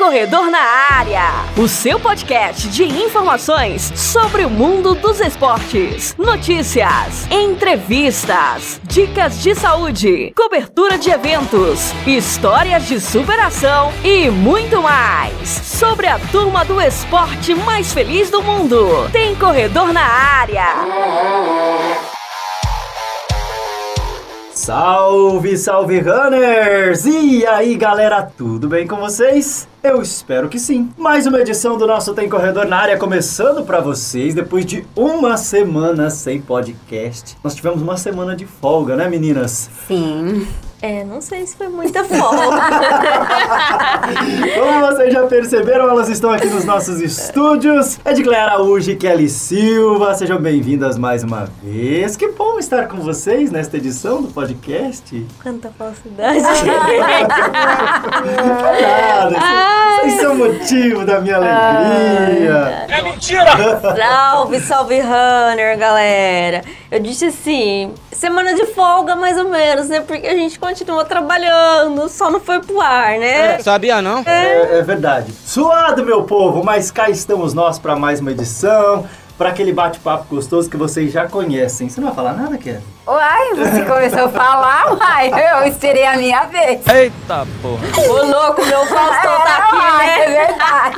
Corredor na Área, o seu podcast de informações sobre o mundo dos esportes, notícias, entrevistas, dicas de saúde, cobertura de eventos, histórias de superação e muito mais. Sobre a turma do esporte mais feliz do mundo. Tem Corredor na Área. Salve, salve runners! E aí galera, tudo bem com vocês? Eu espero que sim. Mais uma edição do nosso Tem Corredor na área começando para vocês depois de uma semana sem podcast. Nós tivemos uma semana de folga, né, meninas? Sim. É, não sei se foi muita folga. Como vocês já perceberam, elas estão aqui nos nossos estúdios. Edgley Araújo e Kelly Silva, sejam bem-vindas mais uma vez. Que bom estar com vocês nesta edição do podcast. Quanta falsidade. Nada, vocês são motivo da minha alegria. É mentira! salve, salve, runner, galera. Eu disse assim, semana de folga mais ou menos, né? Porque a gente continua trabalhando, só não foi pro ar, né? Sabia não? É, é verdade. Suado, meu povo, mas cá estamos nós para mais uma edição, para aquele bate-papo gostoso que vocês já conhecem. Você não vai falar nada, Kevin? Uai, você começou a falar, uai, eu esperei a minha vez. Eita porra! Ô, louco, meu Faustão tá aqui, uai, né? É verdade.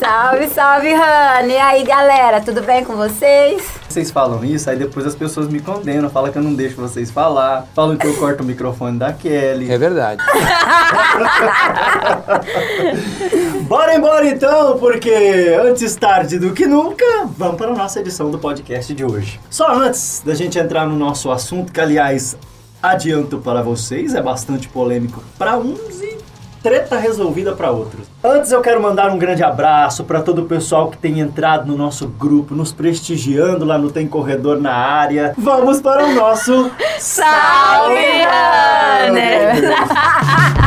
Salve, salve, Rani. E aí, galera, tudo bem com vocês? Vocês falam isso, aí depois as pessoas me condenam, falam que eu não deixo vocês falar, falam que eu corto o microfone da Kelly. É verdade. Bora embora então, porque antes tarde do que nunca, vamos para a nossa edição do podcast de hoje. Só antes da gente entrar no nosso assunto, que aliás, adianto para vocês, é bastante polêmico para uns e treta resolvida para outros. Antes eu quero mandar um grande abraço para todo o pessoal que tem entrado no nosso grupo, nos prestigiando lá no Tem Corredor na área. Vamos para o nosso Salve, runner!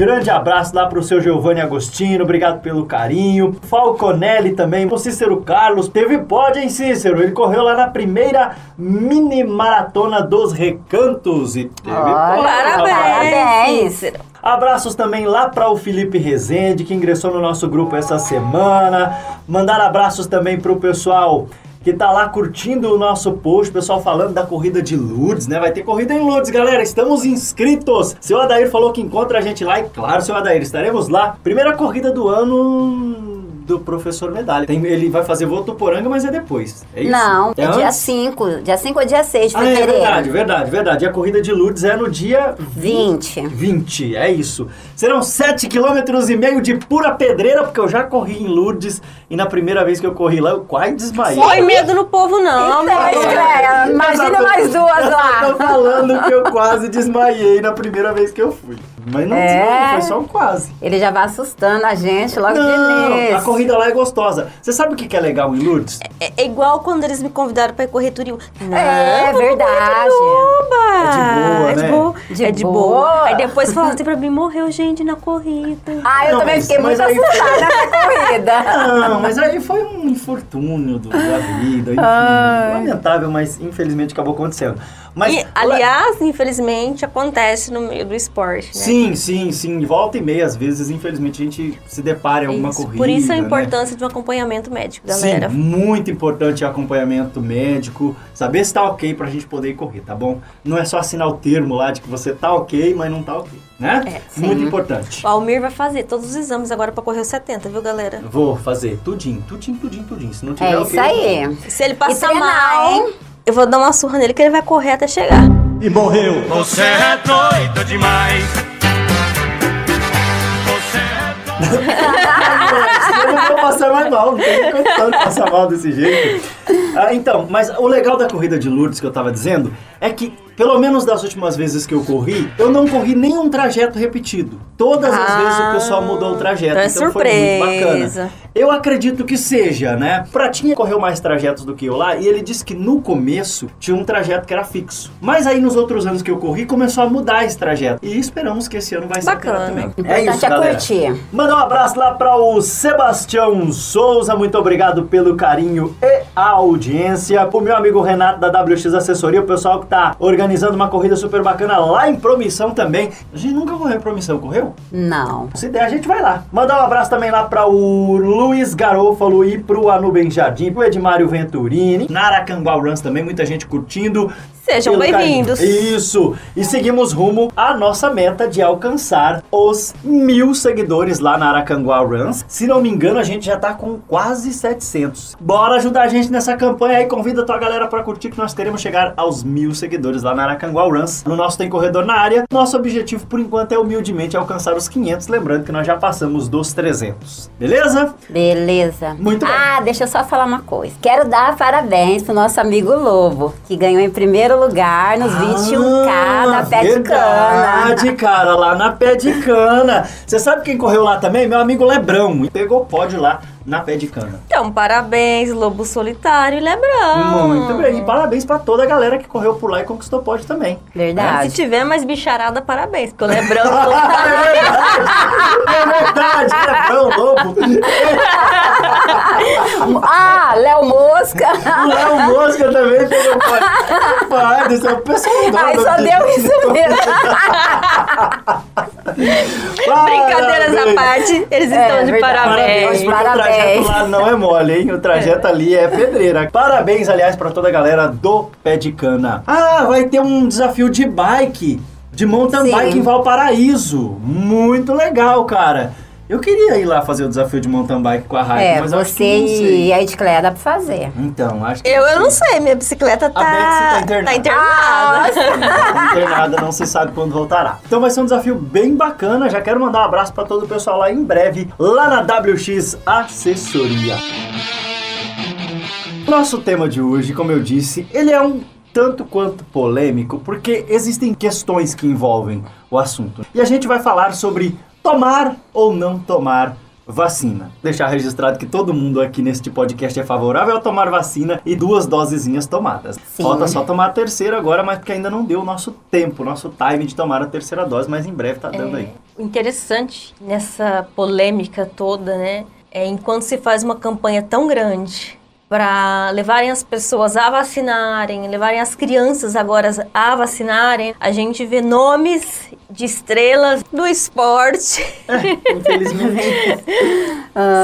grande abraço lá pro seu Giovanni Agostino, obrigado pelo carinho. Falconelli também, o Cícero Carlos. Teve pódio, hein, Cícero? Ele correu lá na primeira mini maratona dos recantos e teve pódio. Parabéns! Parabéns. Cícero. Abraços também lá para o Felipe Rezende, que ingressou no nosso grupo essa semana. Mandar abraços também pro pessoal que tá lá curtindo o nosso post, o pessoal falando da corrida de Lourdes, né? Vai ter corrida em Lourdes, galera. Estamos inscritos. Seu Adair falou que encontra a gente lá e claro, seu Adair, estaremos lá. Primeira corrida do ano do professor Medalha. Tem- ele vai fazer Votuporanga, mas é depois. É isso? Não, é dia antes? 5. Dia 5 ou dia 6 de Ah, é verdade, verdade, verdade. E a corrida de Lourdes é no dia 20. 20, é isso. Serão 7 km e meio de pura pedreira, porque eu já corri em Lourdes e na primeira vez que eu corri lá eu quase desmaiei. Põe medo no povo, não, Então. Estreia, imagina mais duas Eu tô lá. falando que eu quase desmaiei na primeira vez que eu fui. Mas não É. desmaiei, foi só um quase. Ele já vai assustando a gente logo de Não, início. a corrida lá é gostosa. Você sabe o que que é legal em Lourdes? É, é igual quando eles me convidaram pra ir correr Turim. Não, É vamos verdade. Turuba. É de boa, né? É de boa. De é de boa. boa. Aí depois falaram assim pra mim, morreu gente na corrida. Ah, eu Não, também mas- fiquei mas muito assustada nessa corrida. Não, mas aí foi um infortúnio do- da vida, enfim. Lamentável, mas infelizmente acabou acontecendo. Mas, E, aliás, infelizmente, acontece no meio do esporte, né? Sim, sim, sim. Volta e meia, às vezes, infelizmente, a gente se depara em alguma Isso. corrida. Por isso a né? importância de um acompanhamento médico, galera. Sim, muito importante o acompanhamento médico, saber se tá ok pra gente poder ir correr, tá bom? Não é só assinar o termo lá de que você tá ok, mas não tá ok, né? É, sim. muito importante. O Almir vai fazer todos os exames agora pra correr os 70, viu, galera? Vou fazer tudinho, tudinho, tudinho, tudinho. Se não tiver É ok, isso aí. Se ele passar treinar, mal, hein? Eu vou dar uma surra nele que ele vai correr até chegar. E morreu. Você é doido demais. Você é doido. Eu não vou passar mais mal, não tem condição de passar mal desse jeito. Ah, então, mas o legal da corrida de Lourdes que eu tava dizendo é que, pelo menos das últimas vezes que eu corri, eu não corri nenhum trajeto repetido. Todas as Ah, vezes o pessoal mudou o trajeto, então é então foi muito surpresa. bacana. Eu acredito que seja, né? Pratinha correu mais trajetos do que eu lá e ele disse que no começo tinha um trajeto que era fixo. Mas aí nos outros anos que eu corri começou a mudar esse trajeto. E esperamos que esse ano vai ser Bacana. também. Importante é galera. curtir. Mandar um abraço lá para o Sebastião Souza, muito obrigado pelo carinho e a audiência. O meu amigo Renato da WX Assessoria, o pessoal que tá organizando uma corrida super bacana lá em Promissão também. A gente nunca correu em Promissão, correu? Não. Se der, a gente vai lá. Mandar um abraço também lá para o Luiz Garofalo e pro Anubem Jardim, pro Edmário Venturini, Naracanguá Runs também, muita gente curtindo. Sejam bem-vindos. Isso! E seguimos rumo à nossa meta de alcançar os mil seguidores lá na Aracanguá Runs. Se não me engano, a gente já tá com quase 700. Bora ajudar a gente nessa campanha aí. Convida a tua galera para curtir que nós queremos chegar aos mil seguidores lá na Aracanguá Runs. No nosso Tem Corredor na área. Nosso objetivo, por enquanto, é humildemente alcançar os 500. Lembrando que nós já passamos dos 300. Beleza? Beleza. Muito bem. Ah, deixa eu só falar uma coisa. Quero dar parabéns pro nosso amigo Lobo, que ganhou em primeiro lugar nos 21K da Pé de Cana. Ah, Verdade, cara, lá na Pé de Cana. Você sabe quem correu lá também? Meu amigo Lebrão. Pegou pódio lá na Pé de Cana. Então, parabéns, Lobo Solitário e Lebrão. Muito bem. E parabéns pra toda a galera que correu por lá e conquistou pódio também. Se Verdade. tiver mais bicharada, parabéns, porque o Lebrão É verdade, Lebrão Lobo. Ah, Léo Mosca. O Léo Mosca também pegou pódio. Pai do céu, o pessoal Ai, adora só deu isso mesmo. Brincadeiras à parte, eles É, estão de verdade. parabéns. Parabéns, Parabéns. o trajeto lá não é mole, hein? O trajeto ali é pedreira. Parabéns, aliás, pra toda a galera do Pé de Cana. Ah, vai ter um desafio de bike, de mountain Sim. bike em Valparaíso. Muito legal, cara. Eu queria ir lá fazer o desafio de mountain bike com a Raik, É, mas eu acho você que não sei. e a Edcléia dá pra fazer. Então, acho que Eu, eu não sei, minha bicicleta tá, Betsy tá internada. tá internada. Tá internada, não se sabe quando voltará. Então vai ser um desafio bem bacana. Já quero mandar um abraço pra todo o pessoal lá em breve, lá na WX Assessoria. Nosso tema de hoje, como eu disse, ele é um tanto quanto polêmico, porque existem questões que envolvem o assunto. E a gente vai falar sobre tomar ou não tomar vacina. Deixar registrado que todo mundo aqui neste podcast é favorável a tomar vacina e duas dosezinhas tomadas. Sim. Falta só tomar a terceira agora, mas porque ainda não deu o nosso tempo, nosso time de tomar a terceira dose, mas em breve tá dando aí. O interessante nessa polêmica toda, né, é enquanto se faz uma campanha tão grande para levarem as pessoas a vacinarem, levarem as crianças agora a vacinarem, a gente vê nomes de estrelas do esporte Infelizmente.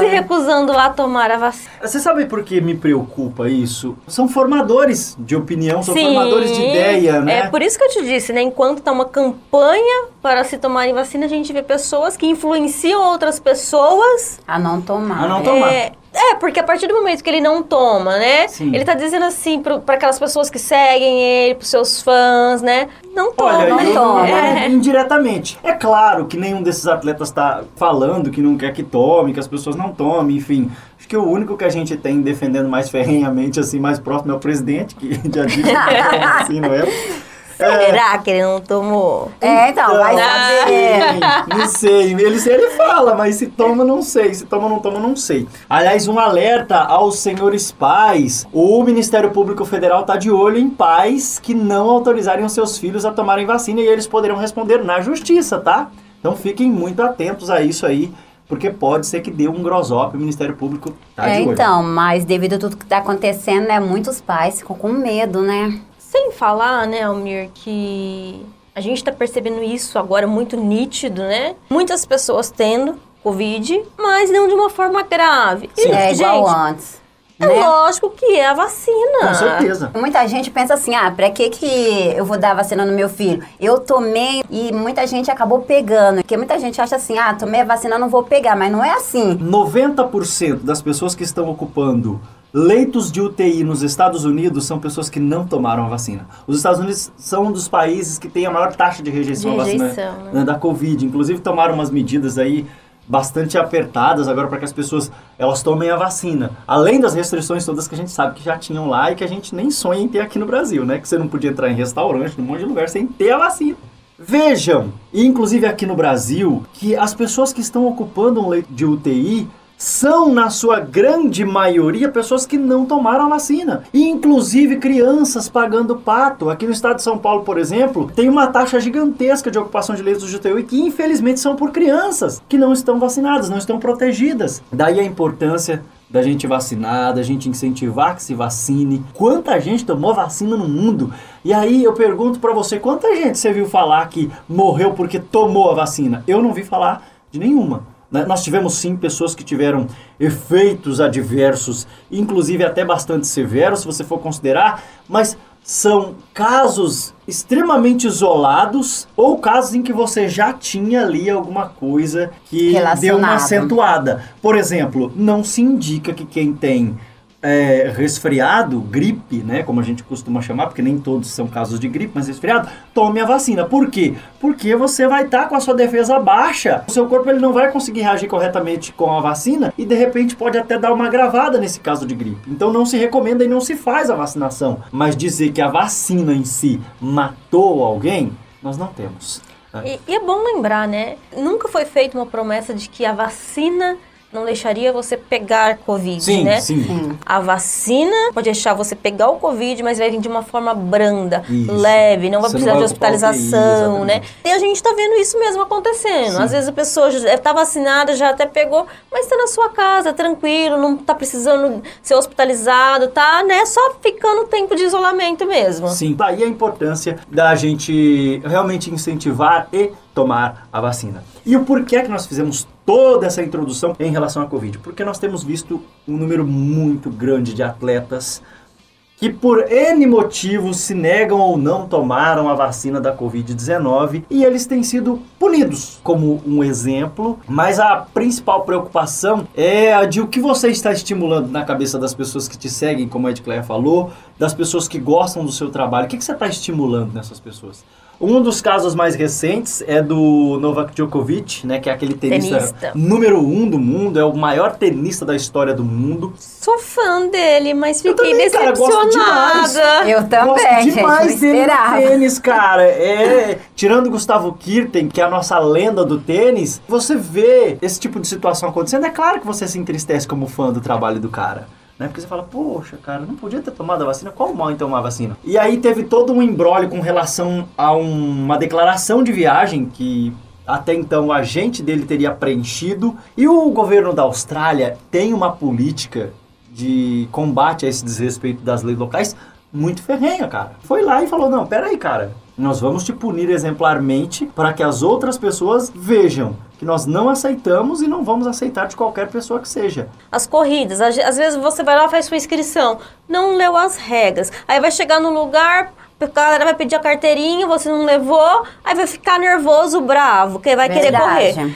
se recusando a tomar a vacina. Você sabe por que me preocupa isso? São formadores de opinião, são Sim, formadores de ideia, né? É por isso que eu te disse, né? Enquanto tá uma campanha para se tomarem vacina, a gente vê pessoas que influenciam outras pessoas A não tomar. A não tomar. É, é, porque a partir do momento que ele não toma, né? Sim. Ele tá dizendo assim para aquelas pessoas que seguem ele, pros seus fãs, né? Não toma. Olha, não toma. é, indiretamente. É claro que nenhum desses atletas está falando que não quer que tome, que as pessoas não tomem, enfim. Acho que o único que a gente tem defendendo mais ferrenhamente, assim, mais próximo é o presidente, que já disse que toma assim, não é? Será que ele não tomou? É, então, vai Não saber. sei, Não sei. Ele, ele fala, mas se toma, não sei. Se toma, não toma, não sei. Aliás, um alerta aos senhores pais. O Ministério Público Federal está de olho em pais que não autorizarem os seus filhos a tomarem vacina e eles poderão responder na justiça, tá? Então fiquem muito atentos a isso aí, porque pode ser que dê um grosop. O Ministério Público tá É, de olho. então, mas devido a tudo que tá acontecendo, né, muitos pais ficam com medo, né? Sem falar, né, Almir, que a gente tá percebendo isso agora muito nítido, né? Muitas pessoas tendo Covid, mas não de uma forma grave. E, É igual gente, antes. é né? lógico que é a vacina. Com certeza. Muita gente pensa assim, ah, pra que que eu vou dar vacina no meu filho? Eu tomei e muita gente acabou pegando. Porque muita gente acha assim, ah, tomei a vacina, não vou pegar. Mas não é assim. 90% das pessoas que estão ocupando leitos de UTI nos Estados Unidos são pessoas que não tomaram a vacina. Os Estados Unidos são um dos países que tem a maior taxa de rejeição De à vacina rejeição, né? né, da Covid. Inclusive tomaram umas medidas aí bastante apertadas agora para que as pessoas elas tomem a vacina. Além das restrições todas que a gente sabe que já tinham lá e que a gente nem sonha em ter aqui no Brasil, né? Que você não podia entrar em restaurante, num monte de lugar sem ter a vacina. Vejam, inclusive aqui no Brasil, que as pessoas que estão ocupando um leito de UTI são, na sua grande maioria, pessoas que não tomaram a vacina. E, inclusive, crianças pagando pato. Aqui no estado de São Paulo, por exemplo, tem uma taxa gigantesca de ocupação de leitos do GTU e que, infelizmente, são por crianças que não estão vacinadas, não estão protegidas. Daí a importância da gente vacinar, da gente incentivar que se vacine. Quanta gente tomou vacina no mundo? E aí eu pergunto para você, quanta gente você viu falar que morreu porque tomou a vacina? Eu não vi falar de nenhuma. Né? Nós tivemos sim pessoas que tiveram efeitos adversos, inclusive até bastante severos, se você for considerar, mas são casos extremamente isolados ou casos em que você já tinha ali alguma coisa que deu uma acentuada. Por exemplo, não se indica que quem tem é, resfriado, gripe, né, como a gente costuma chamar, porque nem todos são casos de gripe, mas resfriado, tome a vacina. Por quê? Porque você vai estar tá com a sua defesa baixa. O seu corpo ele não vai conseguir reagir corretamente com a vacina e de repente pode até dar uma gravada nesse caso de gripe. Então não se recomenda e não se faz a vacinação. Mas dizer que a vacina em si matou alguém, nós não temos. E, e é bom lembrar, né? Nunca foi feita uma promessa de que a vacina não deixaria você pegar Covid, sim, né? Sim, sim. A vacina pode deixar você pegar o Covid, mas vai vir de uma forma branda, isso. leve, não vai você precisar não vai de hospitalização, né? E a gente tá vendo isso mesmo acontecendo. Sim. Às vezes a pessoa já tá vacinada, já até pegou, mas está na sua casa, tranquilo, não tá precisando ser hospitalizado, tá, né? Só ficando tempo de isolamento mesmo. Sim, daí a importância da gente realmente incentivar e tomar a vacina. E o porquê que nós fizemos toda essa introdução em relação à Covid? Porque nós temos visto um número muito grande de atletas que por N motivos se negam ou não tomaram a vacina da Covid-19 e eles têm sido punidos como um exemplo, mas a principal preocupação é a de o que você está estimulando na cabeça das pessoas que te seguem, como a Ed Claire falou, das pessoas que gostam do seu trabalho. O que, que você está estimulando nessas pessoas? Um dos casos mais recentes é do Novak Djokovic, né, que é aquele tenista, tenista, número um do mundo, é o maior tenista da história do mundo. Sou fã dele, mas fiquei também, decepcionada. Cara, Eu também, gosto demais gente, dele no tênis, cara. É, tirando Gustavo Kirten, que é a nossa lenda do tênis, você vê esse tipo de situação acontecendo, é claro que você se entristece como fã do trabalho do cara. Né? Porque você fala, poxa, cara, não podia ter tomado a vacina, qual o mal em tomar a vacina? E aí teve todo um embrólio com relação a um, uma declaração de viagem que até então o agente dele teria preenchido. E o governo da Austrália tem uma política de combate a esse desrespeito das leis locais muito ferrenha, cara. Foi lá e falou: não, peraí, cara, nós vamos te punir exemplarmente para que as outras pessoas vejam que nós não aceitamos e não vamos aceitar de qualquer pessoa que seja. As corridas, às vezes você vai lá faz sua inscrição, não leu as regras, aí vai chegar no lugar, a galera vai pedir a carteirinha, você não levou, aí vai ficar nervoso, bravo, que vai Verdade. querer correr.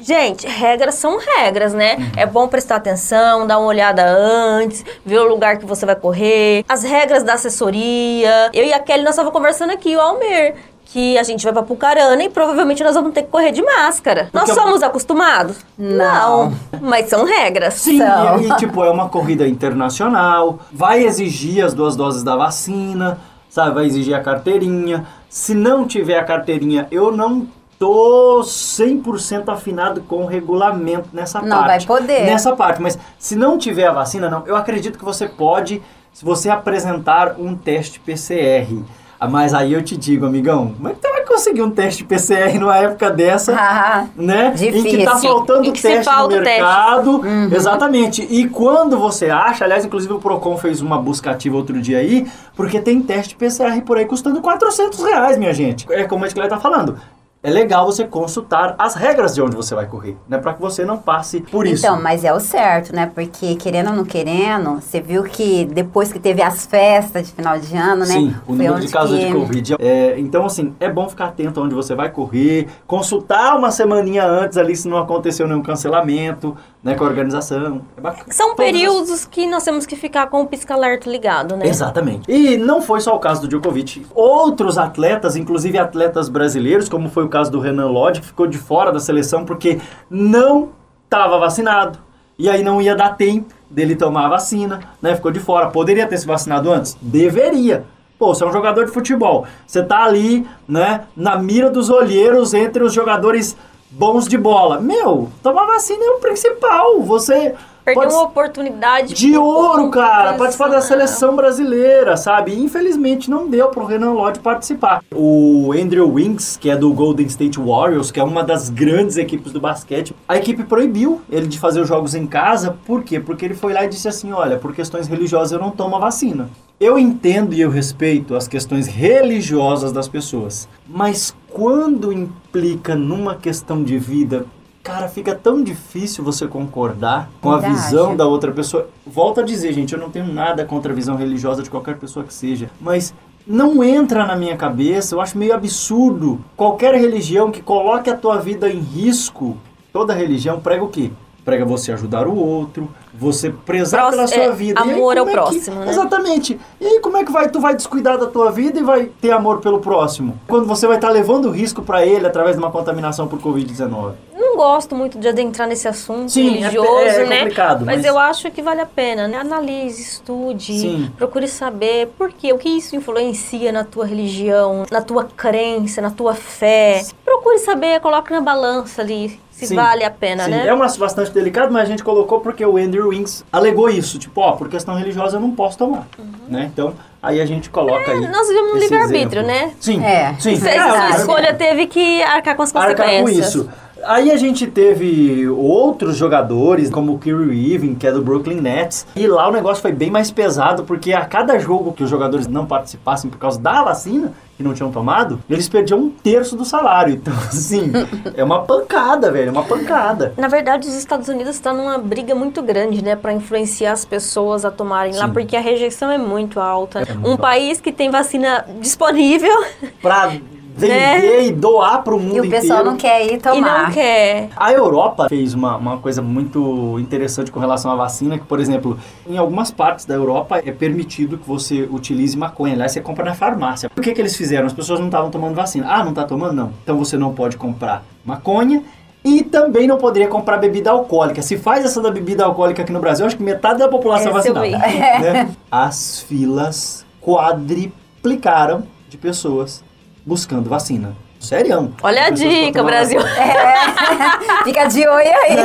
Gente, regras são regras, né? Uhum. É bom prestar atenção, dar uma olhada antes, ver o lugar que você vai correr, as regras da assessoria. Eu e a Kelly, nós estávamos conversando aqui, o Almer que a gente vai pra Pucarana e provavelmente nós vamos ter que correr de máscara. Porque nós somos acostumados? Não. Mas são regras. Sim, são. E tipo, é uma corrida internacional, vai exigir as duas doses da vacina, sabe? Vai exigir a carteirinha. Se não tiver a carteirinha, eu não tô 100% afinado com o regulamento nessa não parte. Não vai poder. Nessa parte, mas se não tiver a vacina, não. Eu acredito que você pode, se você apresentar um teste PCR. Ah, mas aí eu te digo, amigão, como é que você vai conseguir um teste PCR numa época dessa, ah, né? Difícil. Em que tá faltando teste no mercado. Uhum. Exatamente. E quando você acha, aliás, inclusive o Procon fez uma busca ativa outro dia aí, porque tem teste PCR por aí custando 400 reais, minha gente. É como a gente tá falando é legal você consultar as regras de onde você vai correr, né? Para que você não passe por isso. Então, mas é o certo, né? Porque querendo ou não querendo, você viu que depois que teve as festas de final de ano, né? Sim, o número de casos que... de Covid. É, então, assim, é bom ficar atento onde você vai correr, consultar uma semaninha antes ali se não aconteceu nenhum cancelamento, né, com a organização. É bacana. São períodos que nós temos que ficar com o pisca-alerta ligado, né? Exatamente. E não foi só o caso do Djokovic. Outros atletas, inclusive atletas brasileiros, como foi o caso do Renan Lodge, que ficou de fora da seleção porque não estava vacinado. E aí não ia dar tempo dele tomar a vacina, né? Ficou de fora. Poderia ter se vacinado antes? Deveria. Pô, você é um jogador de futebol. Você tá ali, né, na mira dos olheiros entre os jogadores bons de bola. Meu, tomar vacina é o principal. Você Perdeu pode- uma oportunidade de ouro, cara, participar da Sensacional. seleção brasileira, sabe? Infelizmente não deu pro Renan Lodge participar. O Andrew Wings, que é do Golden State Warriors, que é uma das grandes equipes do basquete, a equipe proibiu ele de fazer os jogos em casa. Por quê? Porque ele foi lá e disse assim: olha, por questões religiosas eu não tomo a vacina. Eu entendo e eu respeito as questões religiosas das pessoas, mas quando implica numa questão de vida, cara, fica tão difícil você concordar com a visão da outra pessoa. Volto a dizer, gente, eu não tenho nada contra a visão religiosa de qualquer pessoa que seja, mas não entra na minha cabeça, eu acho meio absurdo qualquer religião que coloque a tua vida em risco. Toda religião prega o quê? Prega você ajudar o outro, você prezar Prós- pela sua é, vida. E aí, amor ao é que- próximo, né? Exatamente. E aí como é que vai, tu vai descuidar da tua vida e vai ter amor pelo próximo? Quando você vai estar levando risco para ele através de uma contaminação por Covid-19. Não gosto muito de adentrar nesse assunto Sim, é- religioso, é né? complicado, mas, mas- eu acho que vale a pena, né? Analise, estude, Sim. procure saber por quê, o que isso influencia na tua religião, na tua crença, na tua fé. Procure saber, coloque na balança ali se Sim. vale a pena, Sim, né? É um assunto bastante delicado, mas a gente colocou porque o Andrew Wings alegou isso. Tipo, ó, por questão religiosa eu não posso tomar. Né? Então, aí a gente coloca aí. Uhum. É, Nós vivemos no esse livre-arbítrio, né? Sim. É. sim. Fez É, escolha, teve que arcar com as arcar consequências. com isso. Aí a gente teve outros jogadores, como o Kyrie Irving, que é do Brooklyn Nets. E lá o negócio foi bem mais pesado, porque a cada jogo que os jogadores não participassem por causa da vacina, que não tinham tomado, eles perdiam um terço do salário. Então, assim, é uma pancada, velho, é uma pancada. Na verdade, os Estados Unidos estão numa briga muito grande, né, para influenciar as pessoas a tomarem lá, Sim. porque a rejeição é muito alta. É muito um alta. país que tem vacina disponível Pra vender e doar pro mundo E o pessoal inteiro. não quer ir e tomar. não quer. A Europa fez uma, uma coisa muito interessante com relação à vacina, que, por exemplo, em algumas partes da Europa é permitido que você utilize maconha. Aliás, você compra na farmácia. Por que, que eles fizeram? As pessoas não estavam tomando vacina. Ah, não tá tomando? Não. Então você não pode comprar maconha e também não poderia comprar bebida alcoólica. Se faz essa da bebida alcoólica aqui no Brasil, acho que metade da população é vacinada. né? As filas quadriplicaram de pessoas buscando vacina. Sério. Olha a dica, Brasil. Fica de olho aí.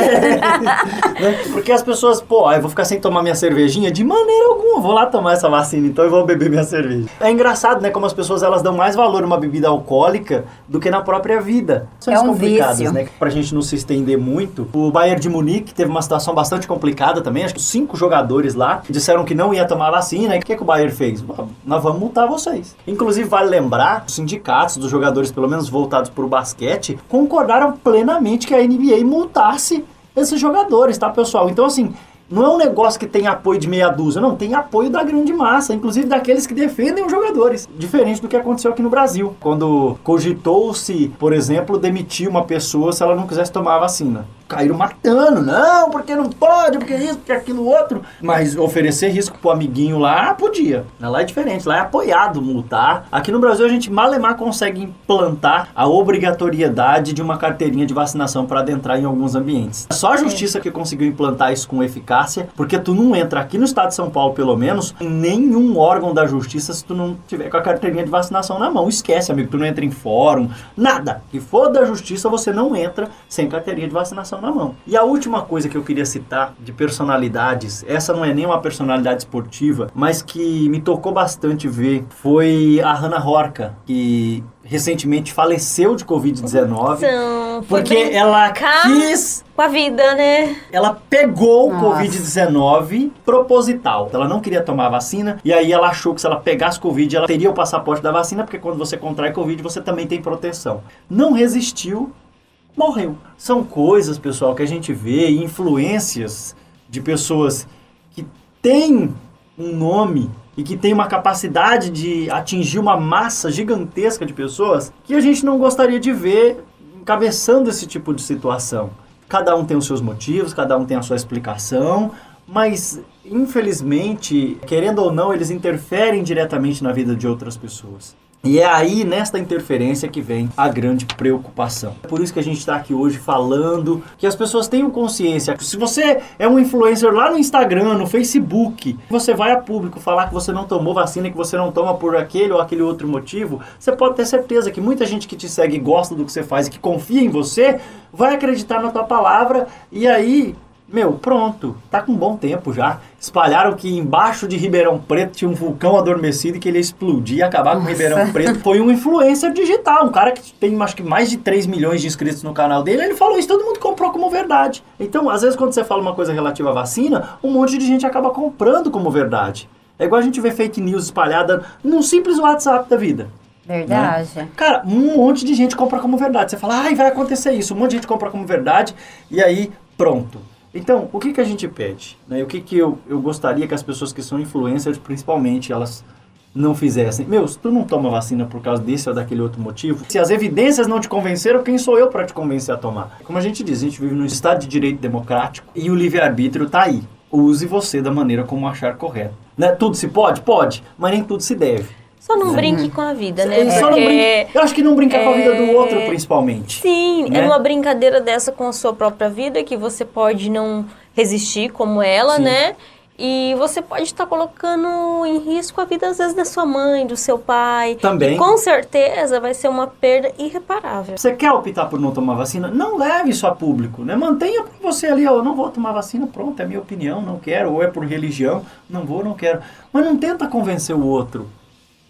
né? Porque as pessoas, pô, eu vou ficar sem tomar minha cervejinha? De maneira alguma, vou lá tomar essa vacina, então eu vou beber minha cerveja. É engraçado, né, como as pessoas elas dão mais valor a uma bebida alcoólica do que na própria vida. São É um complicadas, vício. né? Pra gente não se estender muito. O Bayern de Munique teve uma situação bastante complicada também, acho que cinco jogadores lá disseram que não ia tomar vacina. E o que, que o Bayern fez? Nós vamos multar vocês. Inclusive, vale lembrar, os sindicatos dos jogadores, pelo menos voltados para o basquete, concordaram plenamente que a NBA multasse esses jogadores, tá, pessoal? Então, assim, não é um negócio que tem apoio de meia dúzia, não, tem apoio da grande massa, inclusive daqueles que defendem os jogadores. Diferente do que aconteceu aqui no Brasil, quando cogitou-se, por exemplo, demitir uma pessoa se ela não quisesse tomar a vacina. Caíram matando, não, porque não pode, porque isso, porque aquilo outro. Mas oferecer risco pro amiguinho lá, podia. Lá é diferente, lá é apoiado multar. Aqui no Brasil a gente malemar consegue implantar a obrigatoriedade de uma carteirinha de vacinação para adentrar em alguns ambientes. Só a justiça que conseguiu implantar isso com eficácia, porque tu não entra aqui no estado de São Paulo, pelo menos, em nenhum órgão da justiça se tu não tiver com a carteirinha de vacinação na mão. Esquece, amigo, tu não entra em fórum, nada. Que for da justiça, você não entra sem carteirinha de vacinação na mão. E a última coisa que eu queria citar de personalidades, essa não é nem uma personalidade esportiva, mas que me tocou bastante ver, foi a Hannah Horka, que recentemente faleceu de Covid-19. Então, foi Porque ela quis com a vida, né? ela pegou o Nossa. Covid-19 proposital. Ela não queria tomar a vacina e aí ela achou que se ela pegasse Covid, ela teria o passaporte da vacina, porque quando você contrai Covid, você também tem proteção. Não resistiu, morreu. São coisas, pessoal, que a gente vê, influências de pessoas que têm um nome e que têm uma capacidade de atingir uma massa gigantesca de pessoas que a gente não gostaria de ver encabeçando esse tipo de situação. Cada um tem os seus motivos, cada um tem a sua explicação, mas infelizmente, querendo ou não, eles interferem diretamente na vida de outras pessoas. E é aí, nesta interferência, que vem a grande preocupação. É por isso que a gente está aqui hoje falando que as pessoas tenham consciência. Se você é um influencer lá no Instagram, no Facebook, você vai a público falar que você não tomou vacina, que você não toma por aquele ou aquele outro motivo, você pode ter certeza que muita gente que te segue gosta do que você faz e que confia em você, vai acreditar na tua palavra e aí, meu, pronto, tá com bom tempo já. Espalharam que embaixo de Ribeirão Preto tinha um vulcão adormecido e que ele ia explodir e acabar com Ribeirão Preto. Foi um influencer digital, um cara que tem acho que mais de 3 milhões de inscritos no canal dele, ele falou isso, todo mundo comprou como verdade. Então, às vezes quando você fala uma coisa relativa à vacina, um monte de gente acaba comprando como verdade. É igual a gente vê fake news espalhada num simples WhatsApp da vida. Verdade. Né? Cara, um monte de gente compra como verdade. Você fala, ai, vai acontecer isso. Um monte de gente compra como verdade e aí, pronto. Então, o que, que a gente pede? Né? O que, que eu, eu gostaria que as pessoas que são influencers, principalmente, elas não fizessem? Meu, se tu não toma vacina por causa desse ou daquele outro motivo, se as evidências não te convenceram, quem sou eu para te convencer a tomar? Como a gente diz, a gente vive num estado de direito democrático e o livre-arbítrio tá aí. Use você da maneira como achar correto. Né? Tudo se pode? Pode, mas nem tudo se deve. Só não brinque com a vida, né? Não Porque- eu acho que não brincar com a vida do é- outro, principalmente. Sim, né? é uma brincadeira dessa com a sua própria vida que você pode não resistir como ela, Sim. né? E você pode estar colocando em risco a vida, às vezes, da sua mãe, do seu pai. Também. E com certeza vai ser uma perda irreparável. Você quer optar por não tomar vacina? Não leve isso a público, né? Mantenha pra você ali, ó, eu não vou tomar vacina, pronto, é minha opinião, não quero, ou é por religião, não vou, não quero. Mas não tenta convencer o outro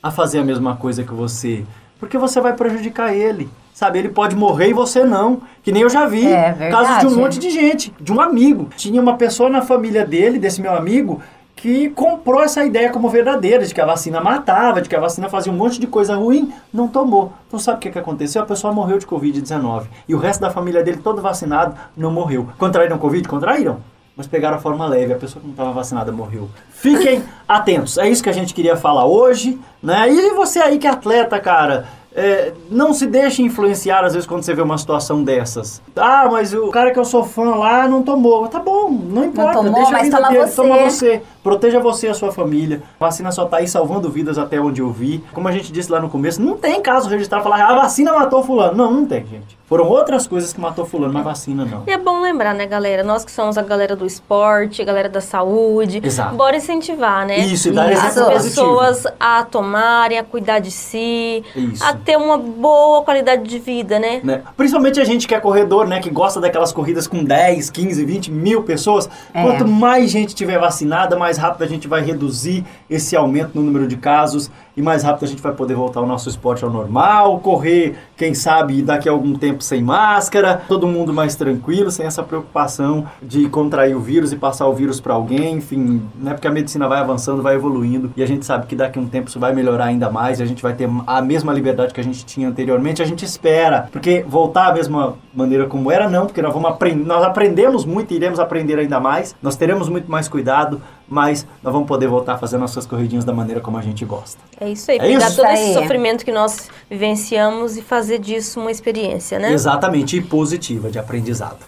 a fazer a mesma coisa que você, porque você vai prejudicar ele. Sabe, ele pode morrer e você não. Que nem eu já vi. É casos de um verdade. monte de gente, de um amigo. Tinha uma pessoa na família dele, desse meu amigo, que comprou essa ideia como verdadeira, de que a vacina matava, de que a vacina fazia um monte de coisa ruim, não tomou. Então sabe o que, que aconteceu? A pessoa morreu de Covid-19. E o resto da família dele, todo vacinado, não morreu. Contraíram Covid? Contraíram. Mas pegaram a forma leve, a pessoa que não estava vacinada morreu. Fiquem atentos, é isso que a gente queria falar hoje, né? E você aí que é atleta, cara, é, não se deixe influenciar às vezes quando você vê uma situação dessas. Ah, mas o cara que eu sou fã lá não tomou. Tá bom, não importa. tomou, deixa mas toma dele, você. toma você. Proteja você e a sua família. A vacina só tá aí salvando vidas até onde eu vi. Como a gente disse lá no começo, não tem caso registrado falar a vacina matou fulano. Não, não tem, gente. Foram outras coisas que matou fulano, mas vacina não. E é bom lembrar, né, galera? Nós que somos a galera do esporte, a galera da saúde. Exato. Bora incentivar, né? Isso, e dar Isso. exemplo as positivo. pessoas a tomarem, a cuidar de si, Isso. a ter uma boa qualidade de vida, né? né? Principalmente a gente que é corredor, né? Que gosta daquelas corridas com 10, 15, 20 mil pessoas. É. Quanto mais gente tiver vacinada, mais rápido a gente vai reduzir esse aumento no número de casos e mais rápido a gente vai poder voltar o nosso esporte ao normal, correr, quem sabe, daqui a algum tempo sem máscara, todo mundo mais tranquilo, sem essa preocupação de contrair o vírus e passar o vírus para alguém, enfim, né? Porque a medicina vai avançando, vai evoluindo e a gente sabe que daqui a um tempo isso vai melhorar ainda mais e a gente vai ter a mesma liberdade que a gente tinha anteriormente, a gente espera, porque voltar à mesma maneira como era não, porque nós vamos aprender, nós aprendemos muito e iremos aprender ainda mais, nós teremos muito mais cuidado, mas nós vamos poder voltar a fazer nossas corridinhas da maneira como a gente gosta. É isso aí, É pegar isso? todo esse sofrimento que nós vivenciamos e fazer disso uma experiência, né? Exatamente, e positiva de aprendizado.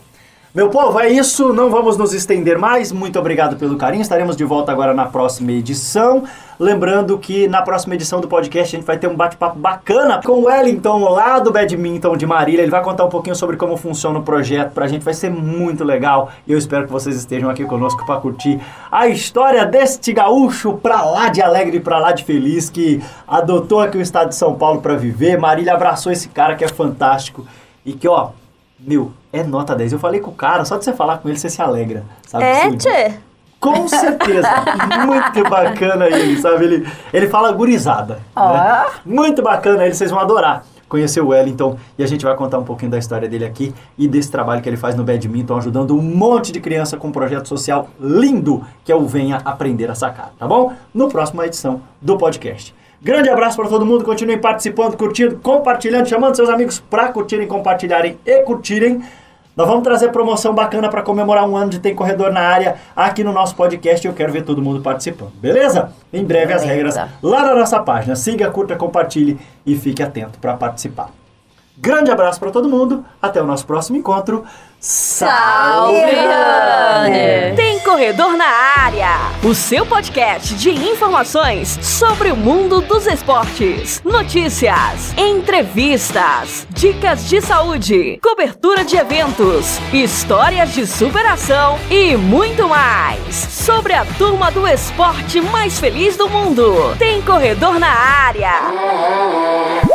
Meu povo, é isso. Não vamos nos estender mais. Muito obrigado pelo carinho. Estaremos de volta agora na próxima edição. Lembrando que na próxima edição do podcast a gente vai ter um bate-papo bacana com o Wellington lá do Badminton de Marília. Ele vai contar um pouquinho sobre como funciona o projeto pra gente. Vai ser muito legal. E eu espero que vocês estejam aqui conosco para curtir a história deste gaúcho pra lá de alegre, pra lá de feliz, que adotou aqui o estado de São Paulo para viver. Marília abraçou esse cara que é fantástico. E que, ó, meu, é nota 10. Eu falei com o cara, só de você falar com ele, você se alegra. Sabe? É, tchê? Com certeza. Muito bacana ele, sabe? Ele, ele fala gurizada. Ó. né? Muito bacana ele, vocês vão adorar conhecer o Wellington e a gente vai contar um pouquinho da história dele aqui e desse trabalho que ele faz no badminton, ajudando um monte de criança com um projeto social lindo que é o Venha Aprender a Sacar, tá bom? No próxima edição do podcast. Grande abraço para todo mundo, continuem participando, curtindo, compartilhando, chamando seus amigos para curtirem, compartilharem e curtirem. Nós vamos trazer promoção bacana para comemorar um ano de Tem Corredor na área aqui no nosso podcast. Eu quero ver todo mundo participando, beleza? Em breve as regras lá na nossa página. Siga, curta, compartilhe e fique atento para participar. Grande abraço para todo mundo. Até o nosso próximo encontro. Salve, Runner! Tem Corredor na Área, o seu podcast de informações sobre o mundo dos esportes, notícias, entrevistas, dicas de saúde, cobertura de eventos, histórias de superação e muito mais sobre a turma do esporte mais feliz do mundo. Tem Corredor na Área.